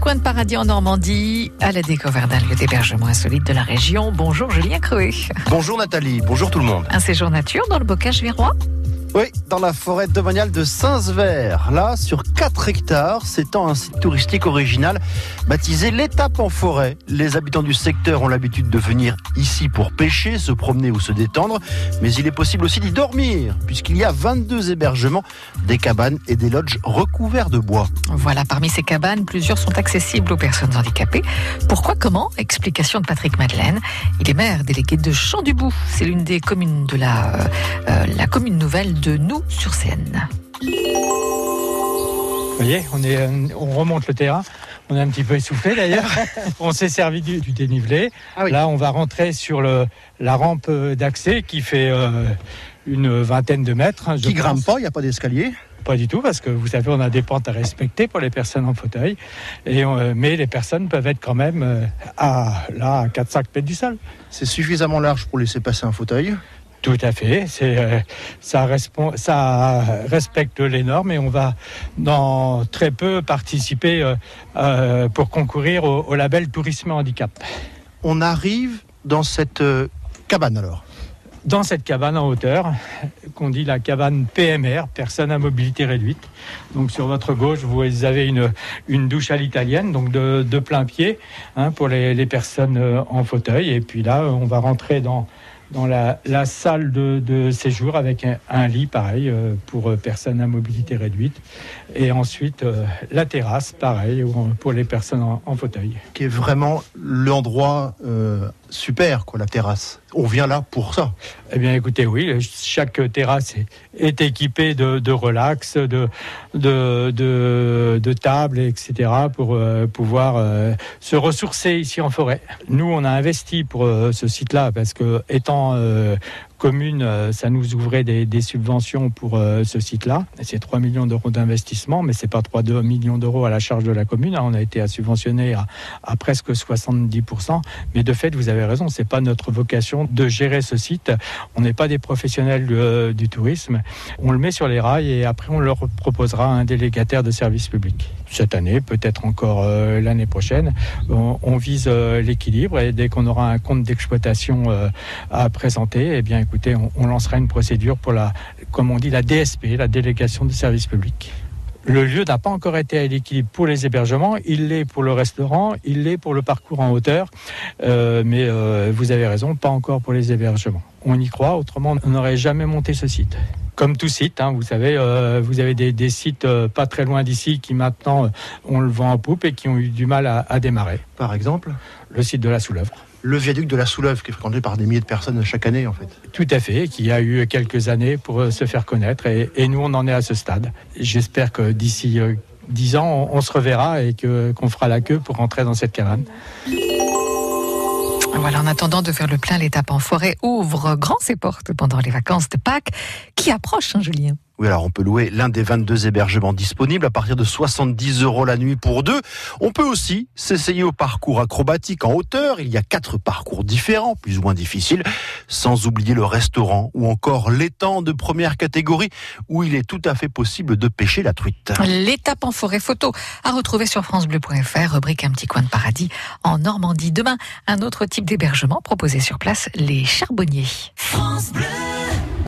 coin de paradis en Normandie, à la découverte d'un lieu d'hébergement insolite de la région. Bonjour Julien Creuet. Bonjour Nathalie, bonjour tout le monde. Un séjour nature dans le bocage virois? Oui, dans la forêt domaniale de Saint-Sever. Là, sur 4 hectares, s'étend un site touristique original baptisé l'étape en forêt. Les habitants du secteur ont l'habitude de venir ici pour pêcher, se promener ou se détendre, mais il est possible aussi d'y dormir, puisqu'il y a 22 hébergements, des cabanes et des lodges recouverts de bois. Voilà, parmi ces cabanes, plusieurs sont accessibles aux personnes handicapées. Pourquoi, comment? Explication de Patrick Madeleine. Il est maire délégué de Champ-du-Bout. C'est l'une des communes de la, euh, euh, la commune nouvelle nous sur scène. Vous voyez, on, est, on remonte le terrain. On est un petit peu essoufflé d'ailleurs. on s'est servi du, dénivelé. Ah Là, on va rentrer sur le, la rampe d'accès qui fait euh, une vingtaine de mètres. Hein, qui grimpe pas, il n'y a pas d'escalier pas du tout, parce que vous savez, on a des pentes à respecter pour les personnes en fauteuil. Et euh, mais les personnes peuvent être quand même euh, à, là, à 4-5 mètres du sol. C'est suffisamment large pour laisser passer un fauteuil tout à fait. Euh, ça, ça, respecte les normes et on va dans très peu participer euh, euh, pour concourir au, label Tourisme Handicap. On arrive dans cette cabane alors? Dans cette cabane en hauteur, qu'on dit la cabane PMR, personne à mobilité réduite. Donc sur votre gauche, vous avez une, une douche à l'italienne, donc de, de, plein pied, hein, pour les, les, personnes en fauteuil. Et puis là, on va rentrer dans, dans la, la salle de, de, séjour avec un, lit pareil euh, pour euh, personnes à mobilité réduite et ensuite euh, la terrasse pareil pour les personnes en, fauteuil. Qui est vraiment l'endroit super quoi la terrasse. On vient là pour ça. Eh bien écoutez oui, chaque terrasse est, est équipée de, de, relax, de, de, de, de tables etc pour pouvoir se ressourcer ici en forêt. Nous on a investi pour ce site là parce que étant euh, commune, euh, ça nous ouvrait des, subventions pour euh, ce site-là. C'est 3 millions d'euros d'investissement, mais c'est pas 3 millions d'euros à la charge de la commune. Hein. On a été subventionné à, à, presque 70%. Mais de fait, vous avez raison, c'est pas notre vocation de gérer ce site. On n'est pas des professionnels du tourisme. On le met sur les rails et après on leur proposera un délégataire de service public. Cette année, peut-être encore l'année prochaine, on, vise l'équilibre et dès qu'on aura un compte d'exploitation à présenter, eh bien, écoutez, on, lancera une procédure pour la, comme on dit, la DSP, la délégation de service public. Le lieu n'a pas encore été à l'équilibre pour les hébergements, il l'est pour le restaurant, il l'est pour le parcours en hauteur, euh, mais euh, vous avez raison, pas encore pour les hébergements. On y croit, autrement on n'aurait jamais monté ce site. Comme tout site, hein, vous savez, euh, vous avez des, sites pas très loin d'ici qui maintenant on le vend en poupe et qui ont eu du mal à, à démarrer. Par exemple Le site de la Souleuvre le viaduc de la Souleuve, qui est fréquenté par des milliers de personnes chaque année, en fait. Tout à fait, qui a eu quelques années pour euh, se faire connaître, et, nous, on en est à ce stade. J'espère que d'ici euh, dix ans, on, se reverra et que, qu'on fera la queue pour rentrer dans cette cabane. Voilà, en attendant de faire le plein, l'étape en forêt ouvre grand ses portes pendant les vacances de Pâques qui approchent, hein, Julien. Oui, alors on peut louer l'un des 22 hébergements disponibles à partir de 70 euros la nuit pour deux. On peut aussi s'essayer au parcours acrobatique en hauteur. Il y a quatre parcours différents, plus ou moins difficiles, sans oublier le restaurant ou encore l'étang de première catégorie où il est tout à fait possible de pêcher la truite. L'étape en forêt photo à retrouver sur francebleu.fr, rubrique un petit coin de paradis en Normandie. Demain, un autre type d'hébergement proposé sur place, les charbonniers. France Bleu